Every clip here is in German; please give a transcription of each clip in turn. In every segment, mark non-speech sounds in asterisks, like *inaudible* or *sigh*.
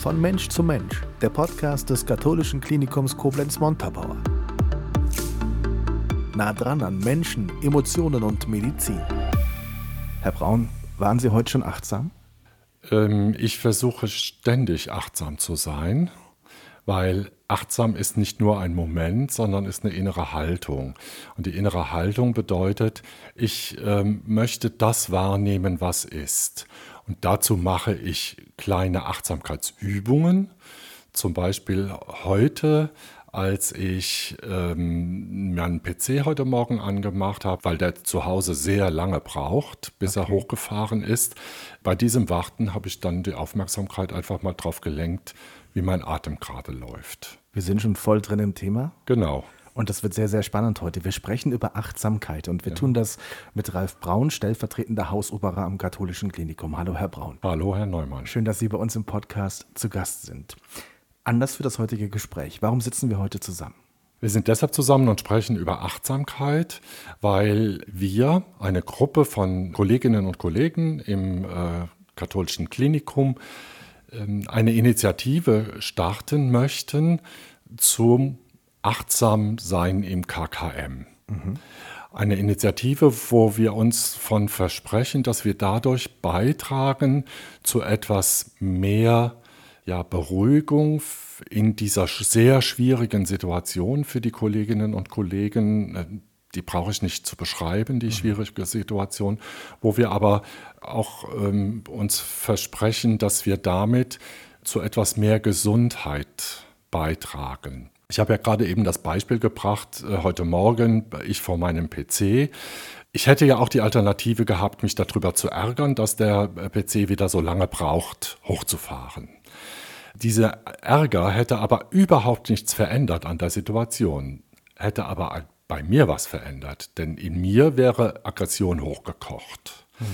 Von Mensch zu Mensch, der Podcast des katholischen Klinikums Koblenz-Montabaur. Nah dran an Menschen, Emotionen und Medizin. Herr Braun, waren Sie heute schon achtsam? Ähm, ich versuche ständig achtsam zu sein, weil achtsam ist nicht nur ein Moment, sondern ist eine innere Haltung. Und die innere Haltung bedeutet, ich ähm, möchte das wahrnehmen, was ist. Und dazu mache ich kleine Achtsamkeitsübungen. Zum Beispiel heute als ich ähm, meinen PC heute Morgen angemacht habe, weil der zu Hause sehr lange braucht, bis okay. er hochgefahren ist. Bei diesem Warten habe ich dann die Aufmerksamkeit einfach mal drauf gelenkt, wie mein Atem gerade läuft. Wir sind schon voll drin im Thema. Genau. Und das wird sehr, sehr spannend heute. Wir sprechen über Achtsamkeit und wir ja. tun das mit Ralf Braun, stellvertretender Hausoperer am Katholischen Klinikum. Hallo, Herr Braun. Hallo, Herr Neumann. Schön, dass Sie bei uns im Podcast zu Gast sind. Anlass für das heutige Gespräch. Warum sitzen wir heute zusammen? Wir sind deshalb zusammen und sprechen über Achtsamkeit, weil wir eine Gruppe von Kolleginnen und Kollegen im äh, katholischen Klinikum eine Initiative starten möchten zum Achtsamsein im KKM. Mhm. Eine Initiative, wo wir uns von versprechen, dass wir dadurch beitragen zu etwas mehr ja, Beruhigung in dieser sehr schwierigen Situation für die Kolleginnen und Kollegen. Äh, die brauche ich nicht zu beschreiben, die mhm. schwierige Situation, wo wir aber auch ähm, uns versprechen, dass wir damit zu etwas mehr Gesundheit beitragen. Ich habe ja gerade eben das Beispiel gebracht, äh, heute Morgen, ich vor meinem PC. Ich hätte ja auch die Alternative gehabt, mich darüber zu ärgern, dass der äh, PC wieder so lange braucht, hochzufahren. Dieser Ärger hätte aber überhaupt nichts verändert an der Situation, hätte aber bei mir was verändert, denn in mir wäre Aggression hochgekocht. Mhm.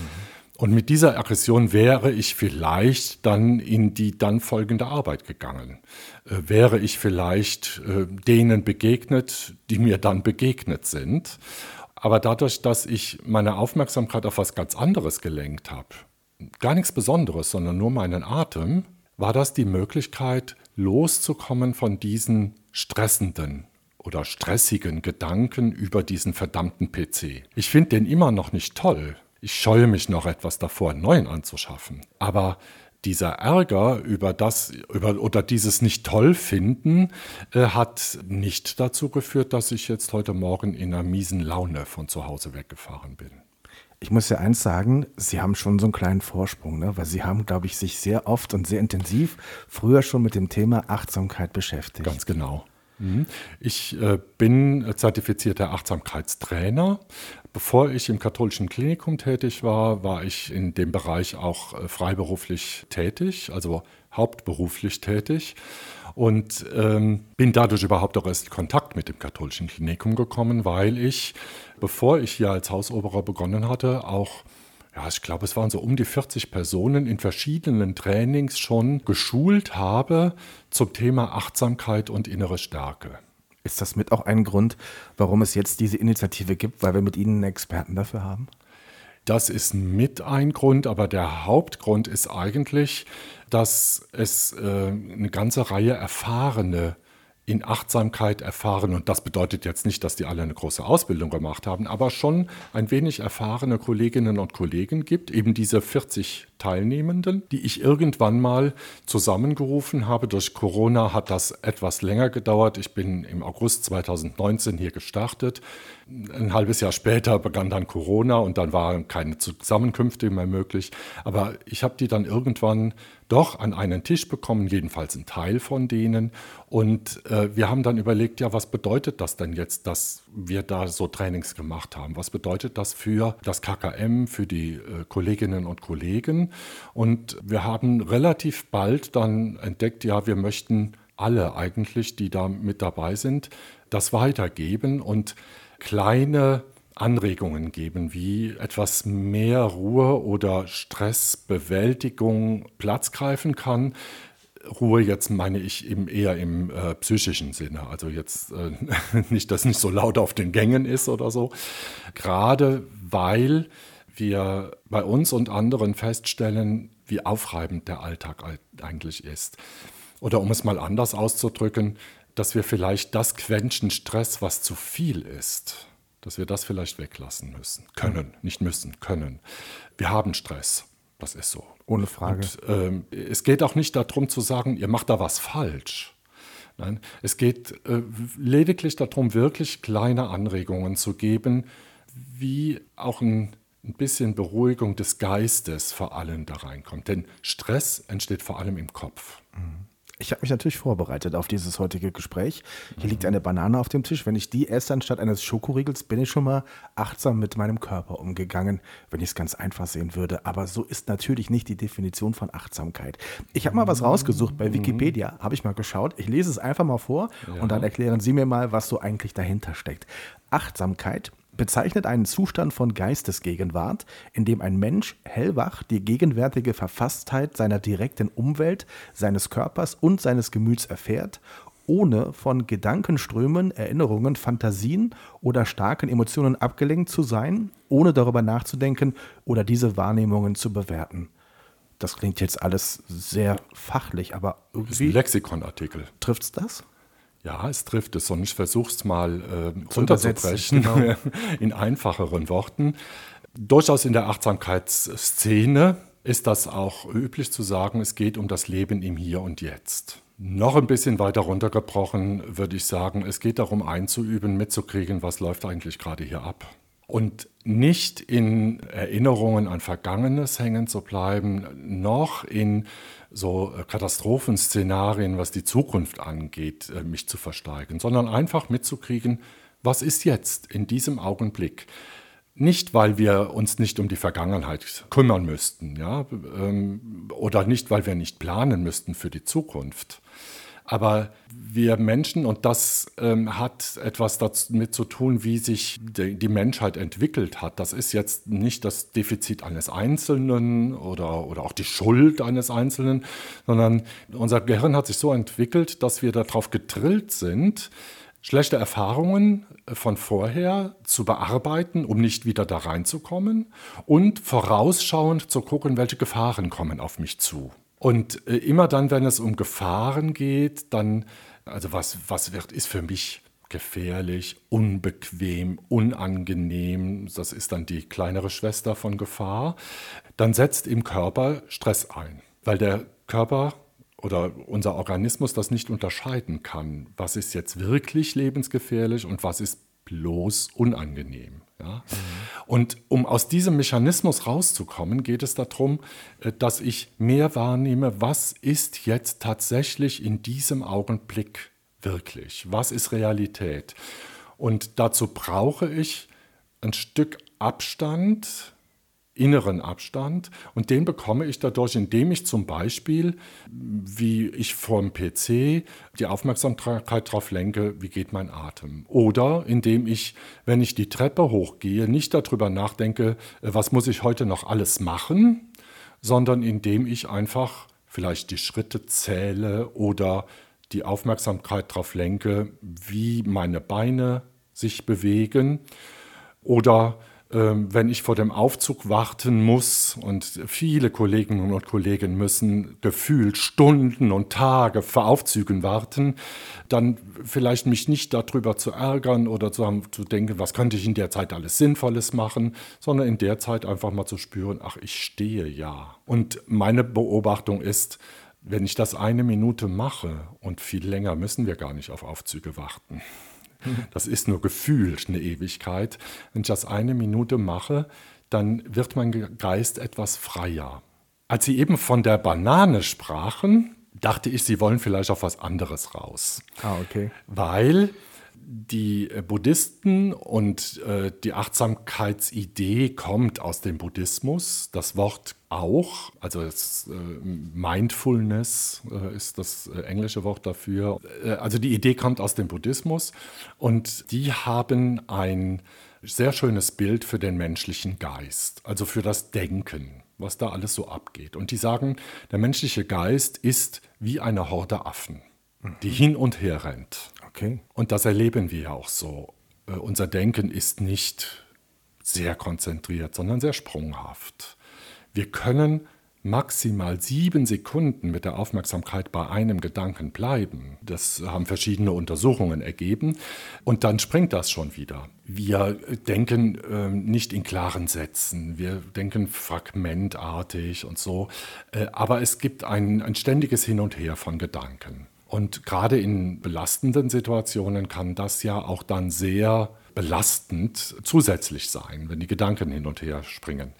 Und mit dieser Aggression wäre ich vielleicht dann in die dann folgende Arbeit gegangen. Äh, wäre ich vielleicht äh, denen begegnet, die mir dann begegnet sind. Aber dadurch, dass ich meine Aufmerksamkeit auf was ganz anderes gelenkt habe, gar nichts Besonderes, sondern nur meinen Atem, war das die Möglichkeit, loszukommen von diesen stressenden oder stressigen Gedanken über diesen verdammten PC. Ich finde den immer noch nicht toll. Ich scheue mich noch etwas davor, einen neuen anzuschaffen. Aber dieser Ärger über das über, oder dieses nicht toll finden äh, hat nicht dazu geführt, dass ich jetzt heute Morgen in einer miesen Laune von zu Hause weggefahren bin. Ich muss ja eins sagen, Sie haben schon so einen kleinen Vorsprung, ne? weil Sie haben, glaube ich, sich sehr oft und sehr intensiv früher schon mit dem Thema Achtsamkeit beschäftigt. Ganz genau. Mhm. Ich äh, bin zertifizierter Achtsamkeitstrainer. Bevor ich im katholischen Klinikum tätig war, war ich in dem Bereich auch äh, freiberuflich tätig, also hauptberuflich tätig und ähm, bin dadurch überhaupt auch erst in Kontakt mit dem katholischen Klinikum gekommen, weil ich, bevor ich hier als Hausoberer begonnen hatte, auch ja, ich glaube, es waren so um die 40 Personen in verschiedenen Trainings schon geschult habe zum Thema Achtsamkeit und innere Stärke. Ist das mit auch ein Grund, warum es jetzt diese Initiative gibt, weil wir mit Ihnen einen Experten dafür haben? Das ist mit ein Grund, aber der Hauptgrund ist eigentlich, dass es äh, eine ganze Reihe erfahrene in Achtsamkeit erfahren, und das bedeutet jetzt nicht, dass die alle eine große Ausbildung gemacht haben, aber schon ein wenig erfahrene Kolleginnen und Kollegen gibt, eben diese 40 Teilnehmenden, die ich irgendwann mal zusammengerufen habe. Durch Corona hat das etwas länger gedauert. Ich bin im August 2019 hier gestartet. Ein halbes Jahr später begann dann Corona und dann waren keine Zusammenkünfte mehr möglich. Aber ich habe die dann irgendwann doch an einen Tisch bekommen, jedenfalls ein Teil von denen. Und äh, wir haben dann überlegt, ja, was bedeutet das denn jetzt, dass wir da so Trainings gemacht haben? Was bedeutet das für das KKM, für die äh, Kolleginnen und Kollegen? Und wir haben relativ bald dann entdeckt, ja, wir möchten alle eigentlich, die da mit dabei sind, das weitergeben und kleine Anregungen geben, wie etwas mehr Ruhe oder Stressbewältigung Platz greifen kann. Ruhe jetzt meine ich eben eher im äh, psychischen Sinne, also jetzt äh, *laughs* nicht, dass nicht so laut auf den Gängen ist oder so. Gerade weil wir bei uns und anderen feststellen, wie aufreibend der Alltag eigentlich ist. Oder um es mal anders auszudrücken, dass wir vielleicht das Quäntchen Stress, was zu viel ist, dass wir das vielleicht weglassen müssen. Können, nicht müssen, können. Wir haben Stress. Das ist so. Ohne Frage. Und, ähm, es geht auch nicht darum zu sagen, ihr macht da was falsch. Nein, es geht äh, lediglich darum, wirklich kleine Anregungen zu geben, wie auch ein, ein bisschen Beruhigung des Geistes vor allem da reinkommt. Denn Stress entsteht vor allem im Kopf. Mhm. Ich habe mich natürlich vorbereitet auf dieses heutige Gespräch. Hier liegt eine Banane auf dem Tisch. Wenn ich die esse anstatt eines Schokoriegels, bin ich schon mal achtsam mit meinem Körper umgegangen, wenn ich es ganz einfach sehen würde. Aber so ist natürlich nicht die Definition von Achtsamkeit. Ich habe mal was rausgesucht bei Wikipedia, habe ich mal geschaut. Ich lese es einfach mal vor ja. und dann erklären Sie mir mal, was so eigentlich dahinter steckt. Achtsamkeit bezeichnet einen Zustand von Geistesgegenwart, in dem ein Mensch hellwach die gegenwärtige Verfasstheit seiner direkten Umwelt, seines Körpers und seines Gemüts erfährt, ohne von Gedankenströmen, Erinnerungen, Fantasien oder starken Emotionen abgelenkt zu sein, ohne darüber nachzudenken oder diese Wahrnehmungen zu bewerten. Das klingt jetzt alles sehr fachlich, aber irgendwie. Lexikonartikel. Trifft's das? Ja, es trifft es und ich versuche es mal äh, runterzubrechen genau. *laughs* in einfacheren Worten. Durchaus in der Achtsamkeitsszene ist das auch üblich zu sagen, es geht um das Leben im Hier und Jetzt. Noch ein bisschen weiter runtergebrochen würde ich sagen, es geht darum einzuüben, mitzukriegen, was läuft eigentlich gerade hier ab. Und nicht in Erinnerungen an Vergangenes hängen zu bleiben, noch in so äh, Katastrophenszenarien, was die Zukunft angeht, äh, mich zu versteigen, sondern einfach mitzukriegen, was ist jetzt in diesem Augenblick. Nicht, weil wir uns nicht um die Vergangenheit kümmern müssten, ja, ähm, oder nicht, weil wir nicht planen müssten für die Zukunft, aber wir Menschen, und das ähm, hat etwas damit zu tun, wie sich die, die, Menschheit entwickelt hat. Das ist jetzt nicht das Defizit eines Einzelnen oder, oder auch die Schuld eines Einzelnen, sondern unser Gehirn hat sich so entwickelt, dass wir darauf getrillt sind, schlechte Erfahrungen von vorher zu bearbeiten, um nicht wieder da reinzukommen und vorausschauend zu gucken, welche Gefahren kommen auf mich zu. Und äh, immer dann, wenn es um Gefahren geht, dann, also was, was wird, ist für mich gefährlich, unbequem, unangenehm, das ist dann die kleinere Schwester von Gefahr, dann setzt im Körper Stress ein, weil der Körper oder unser Organismus das nicht unterscheiden kann, was ist jetzt wirklich lebensgefährlich und was ist bloß unangenehm. Ja? Mhm. Und um aus diesem Mechanismus rauszukommen, geht es darum, äh, dass ich mehr wahrnehme, was ist jetzt tatsächlich in diesem Augenblick wirklich, was ist Realität. Und dazu brauche ich ein Stück Abstand inneren Abstand und den bekomme ich dadurch, indem ich zum Beispiel, wie ich vom PC die Aufmerksamkeit darauf lenke, wie geht mein Atem. Oder indem ich, wenn ich die Treppe hochgehe, nicht darüber nachdenke, äh, was muss ich heute noch alles machen, sondern indem ich einfach vielleicht die Schritte zähle oder die Aufmerksamkeit darauf lenke, wie meine Beine sich bewegen oder wenn ich vor dem Aufzug warten muss und viele Kolleginnen und Kollegen müssen gefühlt Stunden und Tage vor Aufzügen warten, dann vielleicht mich nicht darüber zu ärgern oder zu, haben, zu denken, was könnte ich in der Zeit alles Sinnvolles machen, sondern in der Zeit einfach mal zu spüren, ach, ich stehe ja. Und meine Beobachtung ist, wenn ich das eine Minute mache und viel länger müssen wir gar nicht auf Aufzüge warten. Das ist nur gefühlt eine Ewigkeit. Wenn ich das eine Minute mache, dann wird mein Geist etwas freier. Als Sie eben von der Banane sprachen, dachte ich, Sie wollen vielleicht auf was anderes raus. Ah, okay. Weil die Buddhisten und äh, die Achtsamkeitsidee kommt aus dem Buddhismus. Das Wort auch, also das, äh, Mindfulness äh, ist das äh, englische Wort dafür. Äh, also die Idee kommt aus dem Buddhismus und die haben ein sehr schönes Bild für den menschlichen Geist, also für das Denken, was da alles so abgeht. Und die sagen, der menschliche Geist ist wie eine Horde Affen, die hin und her rennt. Okay. Und das erleben wir auch so. Äh, unser Denken ist nicht sehr konzentriert, sondern sehr sprunghaft. Wir können maximal sieben Sekunden mit der Aufmerksamkeit bei einem Gedanken bleiben. Das haben verschiedene Untersuchungen ergeben. Und dann springt das schon wieder. Wir denken äh, nicht in klaren Sätzen, wir denken fragmentartig und so. Äh, aber es gibt ein, ein ständiges Hin und Her von Gedanken. Und gerade in belastenden Situationen kann das ja auch dann sehr belastend zusätzlich sein, wenn die Gedanken hin und her springen.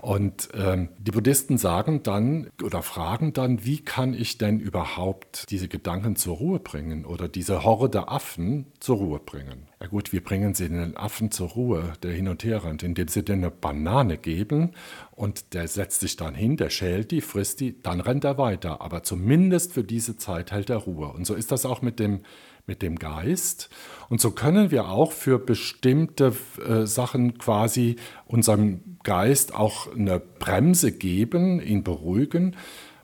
Und ähm, die Buddhisten sagen dann oder fragen dann, wie kann ich denn überhaupt diese Gedanken zur Ruhe bringen oder diese Horde Affen zur Ruhe bringen? Ja gut, wir bringen sie den Affen zur Ruhe, der hin und her rennt, indem sie dir eine Banane geben und der setzt sich dann hin, der schält die, frisst die, dann rennt er weiter. Aber zumindest für diese Zeit hält er Ruhe. Und so ist das auch mit dem mit dem Geist. Und so können wir auch für bestimmte äh, Sachen quasi unserem Geist auch eine Bremse geben, ihn beruhigen.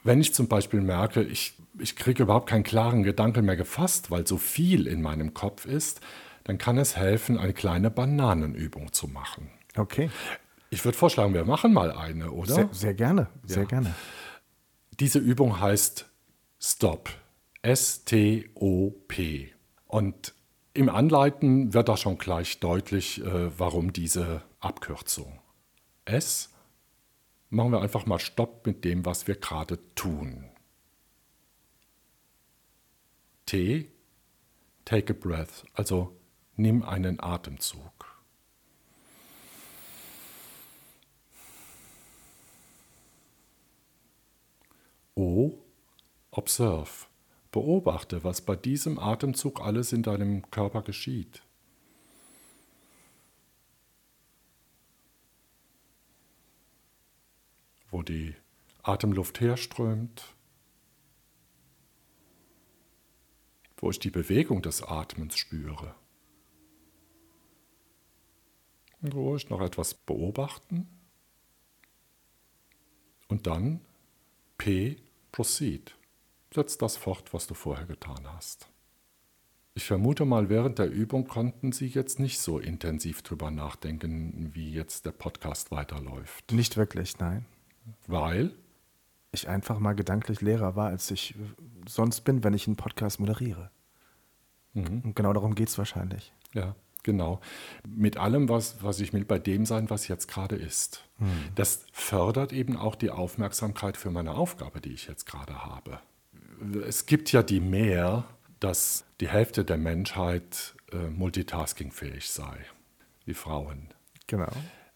Wenn ich zum Beispiel merke, ich, ich kriege überhaupt keinen klaren Gedanken mehr gefasst, weil so viel in meinem Kopf ist, dann kann es helfen, eine kleine Bananenübung zu machen. Okay. Ich würde vorschlagen, wir machen mal eine, oder? Sehr, sehr gerne, sehr ja. gerne. Diese Übung heißt Stop. S-T-O-P. Und im Anleiten wird da schon gleich deutlich, äh, warum diese Abkürzung. S machen wir einfach mal Stopp mit dem, was wir gerade tun. T, take a breath, also nimm einen Atemzug. O, observe, Beobachte, was bei diesem Atemzug alles in deinem Körper geschieht. Wo die Atemluft herströmt, wo ich die Bewegung des Atmens spüre. Und ruhig noch etwas beobachten. Und dann P, proceed. Setz das fort, was du vorher getan hast. Ich vermute mal, während der Übung konnten Sie jetzt nicht so intensiv drüber nachdenken, wie jetzt der Podcast weiterläuft. Nicht wirklich, nein. Weil? Ich einfach mal gedanklich leerer war, als ich sonst bin, wenn ich einen Podcast moderiere. Mhm. Und genau darum geht es wahrscheinlich. Ja, genau. Mit allem, was, was ich will, bei dem sein, was jetzt gerade ist. Mhm. Das fördert eben auch die Aufmerksamkeit für meine Aufgabe, die ich jetzt gerade habe es gibt ja die Mehr, dass die Hälfte der Menschheit äh, multitaskingfähig sei, wie Frauen. Genau.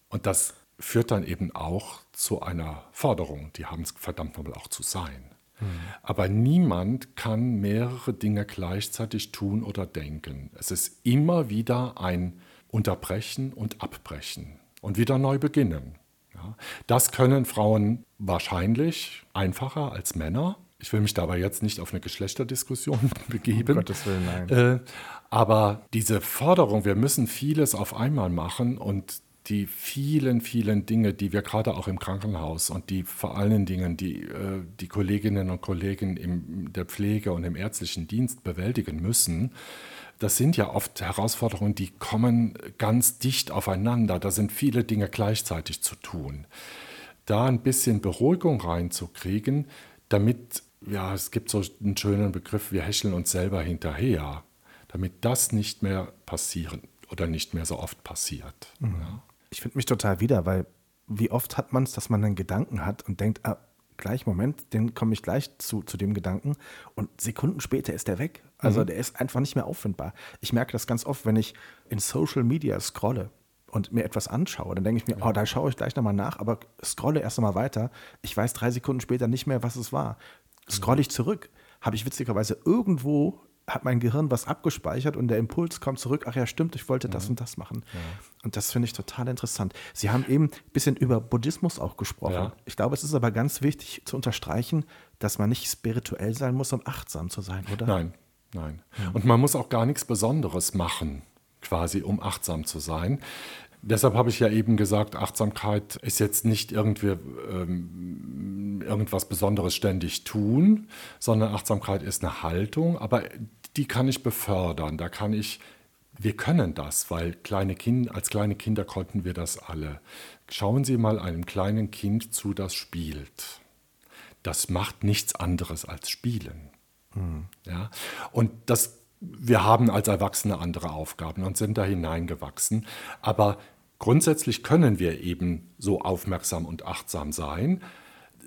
Und das führt dann eben auch zu einer Forderung, die haben es verdammt nochmal auch zu sein. Mhm. Aber niemand kann mehrere Dinge gleichzeitig tun oder denken. Es ist immer wieder ein Unterbrechen und Abbrechen und wieder neu beginnen. Ja, das können Frauen wahrscheinlich einfacher als Männer. Ich will mich dabei jetzt nicht auf eine Geschlechterdiskussion *laughs* begeben. Um Gottes Willen, nein. Äh, aber diese Forderung, wir müssen vieles auf einmal machen und die vielen, vielen Dinge, die wir gerade auch im Krankenhaus und die vor allen Dingen die, äh, die Kolleginnen und Kollegen in der Pflege und im ärztlichen Dienst bewältigen müssen, das sind ja oft Herausforderungen, die kommen ganz dicht aufeinander. Da sind viele Dinge gleichzeitig zu tun. Da ein bisschen Beruhigung reinzukriegen, damit ja, es gibt so einen schönen Begriff, wir häscheln uns selber hinterher, damit das nicht mehr passieren oder nicht mehr so oft passiert. Mhm. Ja. Ich finde mich total wieder, weil wie oft hat man es, dass man einen Gedanken hat und denkt, ah, gleich, Moment, den komme ich gleich zu, zu dem Gedanken und Sekunden später ist der weg. Also mhm. der ist einfach nicht mehr auffindbar. Ich merke das ganz oft, wenn ich in Social Media scrolle und mir etwas anschaue, dann denke ich mir, ja. oh, da schaue ich gleich nochmal nach, aber scrolle erst einmal weiter. Ich weiß drei Sekunden später nicht mehr, was es war scroll ich zurück, habe ich witzigerweise irgendwo hat mein Gehirn was abgespeichert und der Impuls kommt zurück, ach ja, stimmt, ich wollte das ja. und das machen. Ja. Und das finde ich total interessant. Sie haben eben ein bisschen über Buddhismus auch gesprochen. Ja. Ich glaube, es ist aber ganz wichtig zu unterstreichen, dass man nicht spirituell sein muss, um achtsam zu sein, oder? Nein, nein. Und man muss auch gar nichts Besonderes machen, quasi, um achtsam zu sein. Deshalb habe ich ja eben gesagt, Achtsamkeit ist jetzt nicht irgendwie ähm, irgendwas Besonderes ständig tun, sondern Achtsamkeit ist eine Haltung, aber die kann ich befördern. Da kann ich, wir können das, weil kleine kind, als kleine Kinder konnten wir das alle. Schauen Sie mal einem kleinen Kind zu, das spielt. das macht nichts anderes als Spielen. Mhm. Ja? Und das, wir haben als Erwachsene andere Aufgaben und sind da hineingewachsen. Aber grundsätzlich können wir eben so aufmerksam und achtsam sein.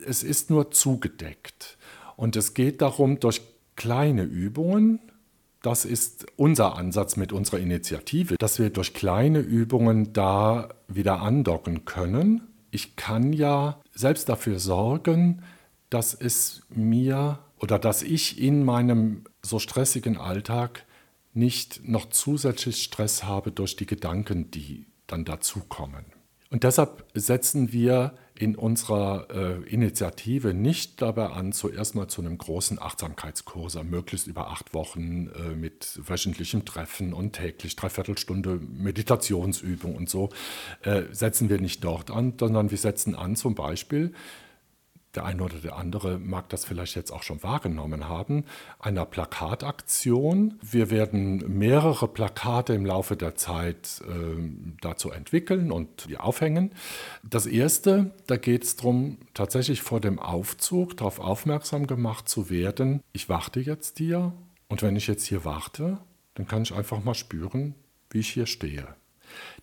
Es ist nur zugedeckt. Und es geht darum, durch kleine Übungen, das ist unser Ansatz mit unserer Initiative, dass wir durch kleine Übungen da wieder andocken können. Ich kann ja selbst dafür sorgen, dass es mir oder dass ich in meinem so stressigen Alltag nicht noch zusätzlich Stress habe durch die Gedanken, die dann dazukommen. Und deshalb setzen wir in unserer äh, Initiative nicht dabei an, zuerst mal zu einem großen Achtsamkeitskurs, möglichst über acht Wochen äh, mit wöchentlichem Treffen und täglich Dreiviertelstunde Meditationsübung und so, äh, setzen wir nicht dort an, sondern wir setzen an zum Beispiel der eine oder der andere mag das vielleicht jetzt auch schon wahrgenommen haben, einer Plakataktion. Wir werden mehrere Plakate im Laufe der Zeit äh, dazu entwickeln und die aufhängen. Das erste, da geht es darum, tatsächlich vor dem Aufzug darauf aufmerksam gemacht zu werden, ich warte jetzt hier und wenn ich jetzt hier warte, dann kann ich einfach mal spüren, wie ich hier stehe.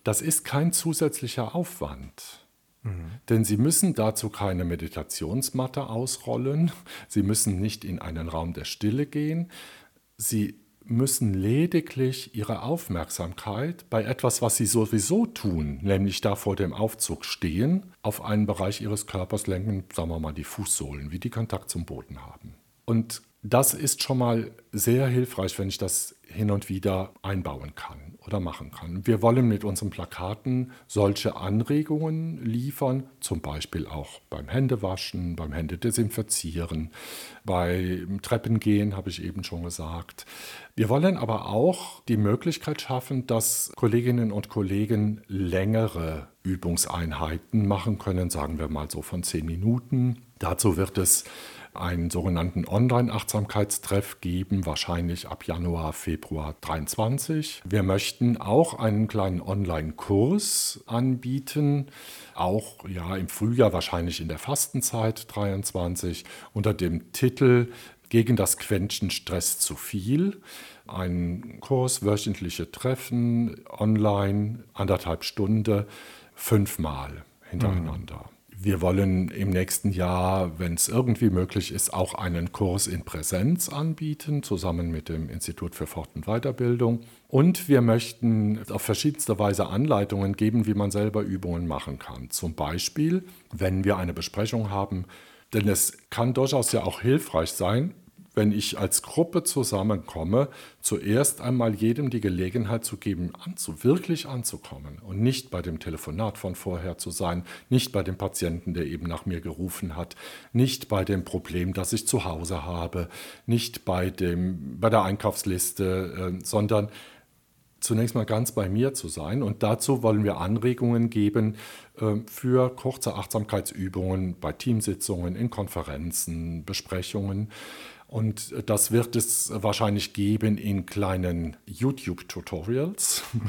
Das ist kein zusätzlicher Aufwand. Mhm. Denn Sie müssen dazu keine Meditationsmatte ausrollen, Sie müssen nicht in einen Raum der Stille gehen, Sie müssen lediglich Ihre Aufmerksamkeit bei etwas, was Sie sowieso tun, nämlich da vor dem Aufzug stehen, auf einen Bereich Ihres Körpers lenken, sagen wir mal die Fußsohlen, wie die Kontakt zum Boden haben. Und das ist schon mal sehr hilfreich, wenn ich das hin und wieder einbauen kann oder machen kann. Wir wollen mit unseren Plakaten solche Anregungen liefern, zum Beispiel auch beim Händewaschen, beim Händedesinfizieren, beim Treppengehen, habe ich eben schon gesagt. Wir wollen aber auch die Möglichkeit schaffen, dass Kolleginnen und Kollegen längere Übungseinheiten machen können, sagen wir mal so von zehn Minuten. Dazu wird es einen sogenannten Online-Achtsamkeitstreff geben, wahrscheinlich ab Januar, Februar 2023. Wir möchten auch einen kleinen Online-Kurs anbieten, auch ja im Frühjahr, wahrscheinlich in der Fastenzeit 23, unter dem Titel Gegen das Quäntchen Stress zu viel. Ein Kurs, wöchentliche Treffen, online, anderthalb Stunden, fünfmal hintereinander. Mhm. Wir wollen im nächsten Jahr, wenn es irgendwie möglich ist, auch einen Kurs in Präsenz anbieten, zusammen mit dem Institut für Fort- und Weiterbildung. Und wir möchten auf verschiedenste Weise Anleitungen geben, wie man selber Übungen machen kann. Zum Beispiel, wenn wir eine Besprechung haben, denn es kann durchaus ja auch hilfreich sein, wenn ich als Gruppe zusammenkomme, zuerst einmal jedem die Gelegenheit zu geben, anzu, wirklich anzukommen und nicht bei dem Telefonat von vorher zu sein, nicht bei dem Patienten, der eben nach mir gerufen hat, nicht bei dem Problem, das ich zu Hause habe, nicht bei, dem, bei der Einkaufsliste, äh, sondern zunächst mal ganz bei mir zu sein. Und dazu wollen wir Anregungen geben äh, für kurze Achtsamkeitsübungen bei Teamsitzungen, in Konferenzen, Besprechungen. Und das wird es wahrscheinlich geben in kleinen YouTube-Tutorials, mhm.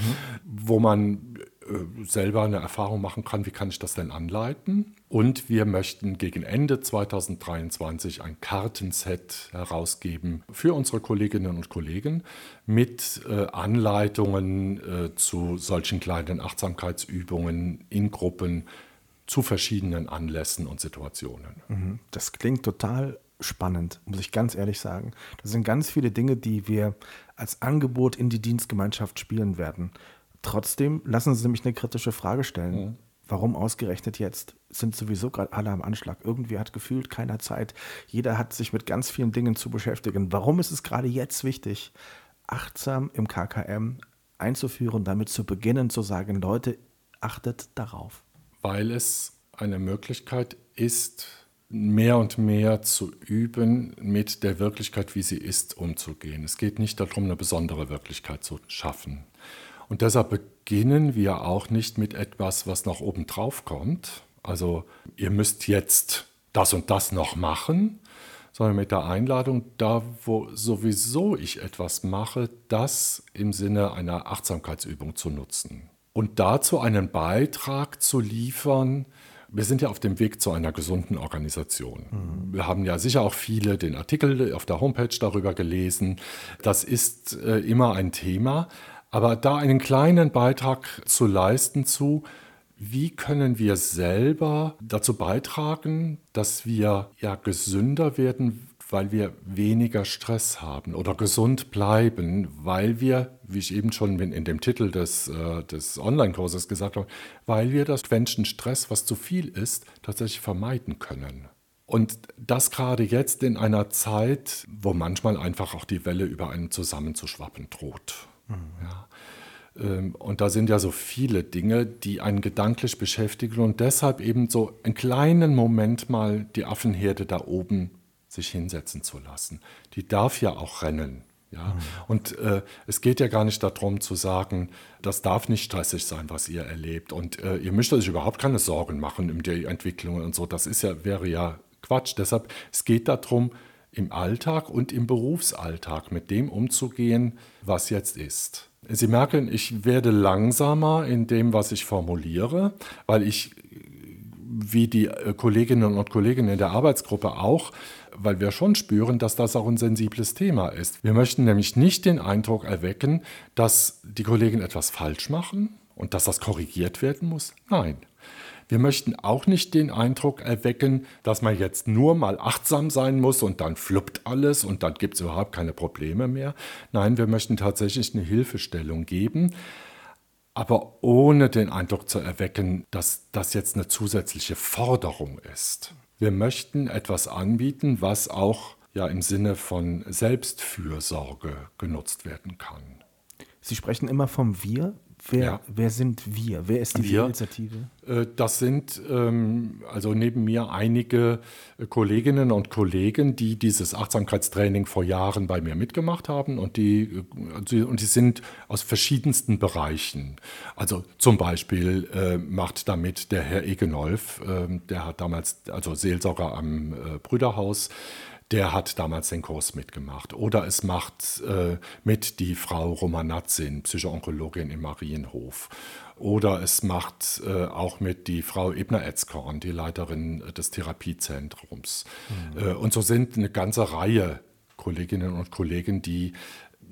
wo man äh, selber eine Erfahrung machen kann, wie kann ich das denn anleiten. Und wir möchten gegen Ende 2023 ein Kartenset herausgeben für unsere Kolleginnen und Kollegen mit äh, Anleitungen äh, zu solchen kleinen Achtsamkeitsübungen in Gruppen zu verschiedenen Anlässen und Situationen. Mhm. Das klingt total spannend, muss ich ganz ehrlich sagen. Das sind ganz viele Dinge, die wir als Angebot in die Dienstgemeinschaft spielen werden. Trotzdem lassen Sie mich eine kritische Frage stellen. Mhm. Warum ausgerechnet jetzt? Sind sowieso gerade alle am Anschlag. Irgendwie hat gefühlt keiner Zeit. Jeder hat sich mit ganz vielen Dingen zu beschäftigen. Warum ist es gerade jetzt wichtig, achtsam im KKM einzuführen, damit zu beginnen zu sagen, Leute, achtet darauf? Weil es eine Möglichkeit ist, mehr und mehr zu üben, mit der Wirklichkeit, wie sie ist, umzugehen. Es geht nicht darum, eine besondere Wirklichkeit zu schaffen. Und deshalb beginnen wir auch nicht mit etwas, was nach oben drauf kommt. Also ihr müsst jetzt das und das noch machen, sondern mit der Einladung, da wo sowieso ich etwas mache, das im Sinne einer Achtsamkeitsübung zu nutzen. Und dazu einen Beitrag zu liefern, wir sind ja auf dem Weg zu einer gesunden Organisation. Mhm. Wir haben ja sicher auch viele den Artikel auf der Homepage darüber gelesen. Das ist äh, immer ein Thema. Aber da einen kleinen Beitrag zu leisten zu, wie können wir selber dazu beitragen, dass wir ja gesünder werden, weil wir weniger Stress haben oder gesund bleiben, weil wir, wie ich eben schon in dem Titel des, äh, des Online-Kurses gesagt habe, weil wir das Quäntchen Stress, was zu viel ist, tatsächlich vermeiden können. Und das gerade jetzt in einer Zeit, wo manchmal einfach auch die Welle über einen zusammenzuschwappen droht. Mhm. Ja. Ähm, und da sind ja so viele Dinge, die einen gedanklich beschäftigen und deshalb eben so einen kleinen Moment mal die Affenherde da oben sich hinsetzen zu lassen. Die darf ja auch rennen. Ja? Mhm. Und äh, es geht ja gar nicht darum zu sagen, das darf nicht stressig sein, was ihr erlebt. Und äh, ihr müsst euch überhaupt keine Sorgen machen um die Entwicklung und so. Das ist ja, wäre ja Quatsch. Deshalb, es geht darum, im Alltag und im Berufsalltag mit dem umzugehen, was jetzt ist. Sie merken, ich werde langsamer in dem, was ich formuliere, weil ich, wie die äh, Kolleginnen und Kollegen in der Arbeitsgruppe auch, weil wir schon spüren, dass das auch ein sensibles Thema ist. Wir möchten nämlich nicht den Eindruck erwecken, dass die Kollegen etwas falsch machen und dass das korrigiert werden muss. Nein, wir möchten auch nicht den Eindruck erwecken, dass man jetzt nur mal achtsam sein muss und dann fluppt alles und dann gibt es überhaupt keine Probleme mehr. Nein, wir möchten tatsächlich eine Hilfestellung geben, aber ohne den Eindruck zu erwecken, dass das jetzt eine zusätzliche Forderung ist. Wir möchten etwas anbieten, was auch ja im Sinne von Selbstfürsorge genutzt werden kann. Sie sprechen immer vom Wir. Wer, ja. wer sind wir? Wer ist diese wir, Initiative? Äh, das sind ähm, also neben mir einige Kolleginnen und Kollegen, die dieses Achtsamkeitstraining vor Jahren bei mir mitgemacht haben und die, äh, und die sind aus verschiedensten Bereichen. Also zum Beispiel äh, macht damit der Herr Egenolf, äh, der hat damals, also Seelsorger am äh, Brüderhaus, der hat damals den Kurs mitgemacht. Oder es macht äh, mit die Frau Romanatzin, Psychoonkologin im Marienhof. Oder es macht äh, auch mit die Frau Ebner-Etzkorn, die Leiterin des Therapiezentrums. Mhm. Äh, und so sind eine ganze Reihe Kolleginnen und Kollegen, die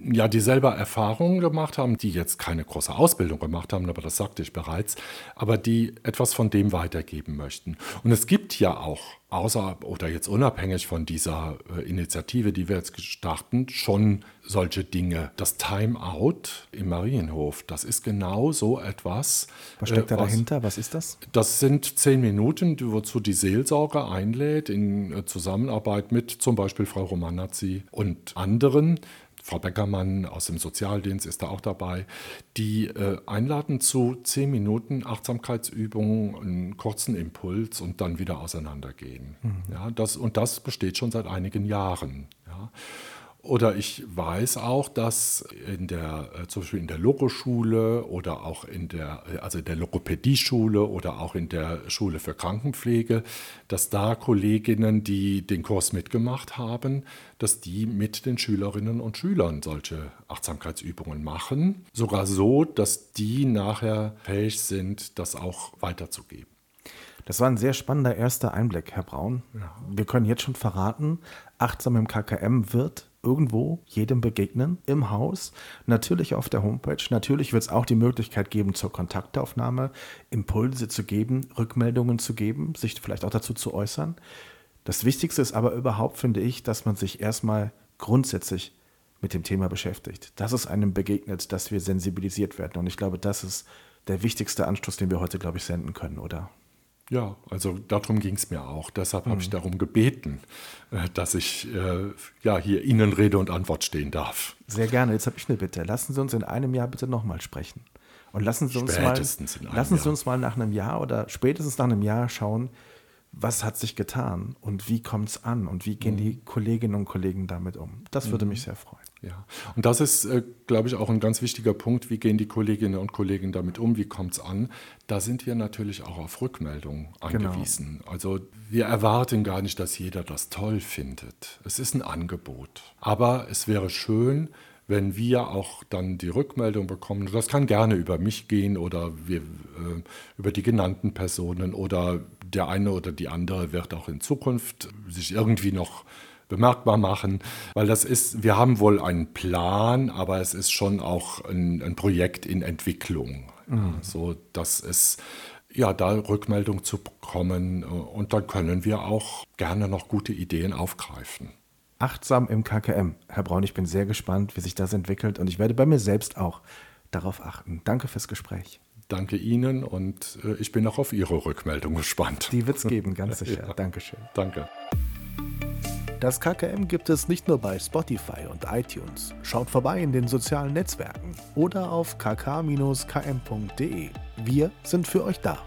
ja, die selber Erfahrungen gemacht haben, die jetzt keine große Ausbildung gemacht haben, aber das sagte ich bereits, aber die etwas von dem weitergeben möchten. Und es gibt ja auch, außer oder jetzt unabhängig von dieser äh, Initiative, die wir jetzt starten, schon solche Dinge. Das Timeout im Marienhof, das ist genau so etwas. Was steckt äh, da was, dahinter? Was ist das? Das sind zehn Minuten, wozu die Seelsorge einlädt, in äh, Zusammenarbeit mit zum Beispiel Frau Romanazzi und anderen Frau Beckermann aus dem Sozialdienst ist da auch dabei, die äh, einladen zu zehn Minuten Achtsamkeitsübungen, einen kurzen Impuls und dann wieder auseinandergehen. Mhm. Ja, das, und das besteht schon seit einigen Jahren. Ja. Oder ich weiß auch, dass in der, äh, zum Beispiel in der Logoschule oder auch in der, äh, also der Logopädie-Schule oder auch in der Schule für Krankenpflege, dass da Kolleginnen, die den Kurs mitgemacht haben, dass die mit den Schülerinnen und Schülern solche Achtsamkeitsübungen machen. Sogar so, dass die nachher fähig sind, das auch weiterzugeben. Das war ein sehr spannender erster Einblick, Herr Braun. Ja. Wir können jetzt schon verraten, achtsam im KKM wird irgendwo jedem begegnen, im Haus, natürlich auf der Homepage. Natürlich wird es auch die Möglichkeit geben zur Kontaktaufnahme, Impulse zu geben, Rückmeldungen zu geben, sich vielleicht auch dazu zu äußern. Das Wichtigste ist aber überhaupt, finde ich, dass man sich erstmal grundsätzlich mit dem Thema beschäftigt, dass es einem begegnet, dass wir sensibilisiert werden. Und ich glaube, das ist der wichtigste Anstoß, den wir heute, glaube ich, senden können, oder? Ja, also darum ging es mir auch. Deshalb mhm. habe ich darum gebeten, äh, dass ich äh, ja, hier Ihnen Rede und Antwort stehen darf. Sehr gerne. Jetzt habe ich eine Bitte. Lassen Sie uns in einem Jahr bitte nochmal sprechen. Und lassen Sie uns spätestens mal, lassen Sie uns mal nach einem Jahr oder spätestens nach einem Jahr schauen, was hat sich getan und wie kommt es an und wie gehen mhm. die Kolleginnen und Kollegen damit um. Das würde mhm. mich sehr freuen. Ja, und das ist, äh, glaube ich, auch ein ganz wichtiger Punkt. Wie gehen die Kolleginnen und Kollegen damit um? Wie kommt es an? Da sind wir natürlich auch auf Rückmeldungen genau. angewiesen. Genau. Also wir erwarten gar nicht, dass jeder das toll findet. Es ist ein Angebot. Aber es wäre schön, wenn wir auch dann die Rückmeldung bekommen, das kann gerne über mich gehen oder wir, äh, über die genannten Personen oder der eine oder die andere wird auch in Zukunft sich irgendwie noch bemerkbar machen, weil das ist, wir haben wohl einen Plan, aber es ist schon auch ein, ein Projekt in Entwicklung, mhm. so dass es ja da Rückmeldung zu bekommen und dann können wir auch gerne noch gute Ideen aufgreifen. Achtsam im KKM. Herr Braun, ich bin sehr gespannt, wie sich das entwickelt und ich werde bei mir selbst auch darauf achten. Danke fürs Gespräch. Danke Ihnen und äh, ich bin auch auf Ihre Rückmeldung gespannt. Die wird es geben, ganz *laughs* sicher. ja. Dankeschön. Danke. Das KKM gibt es nicht nur bei Spotify und iTunes. Schaut vorbei in den sozialen Netzwerken oder auf kk-km.de. Wir sind für euch da.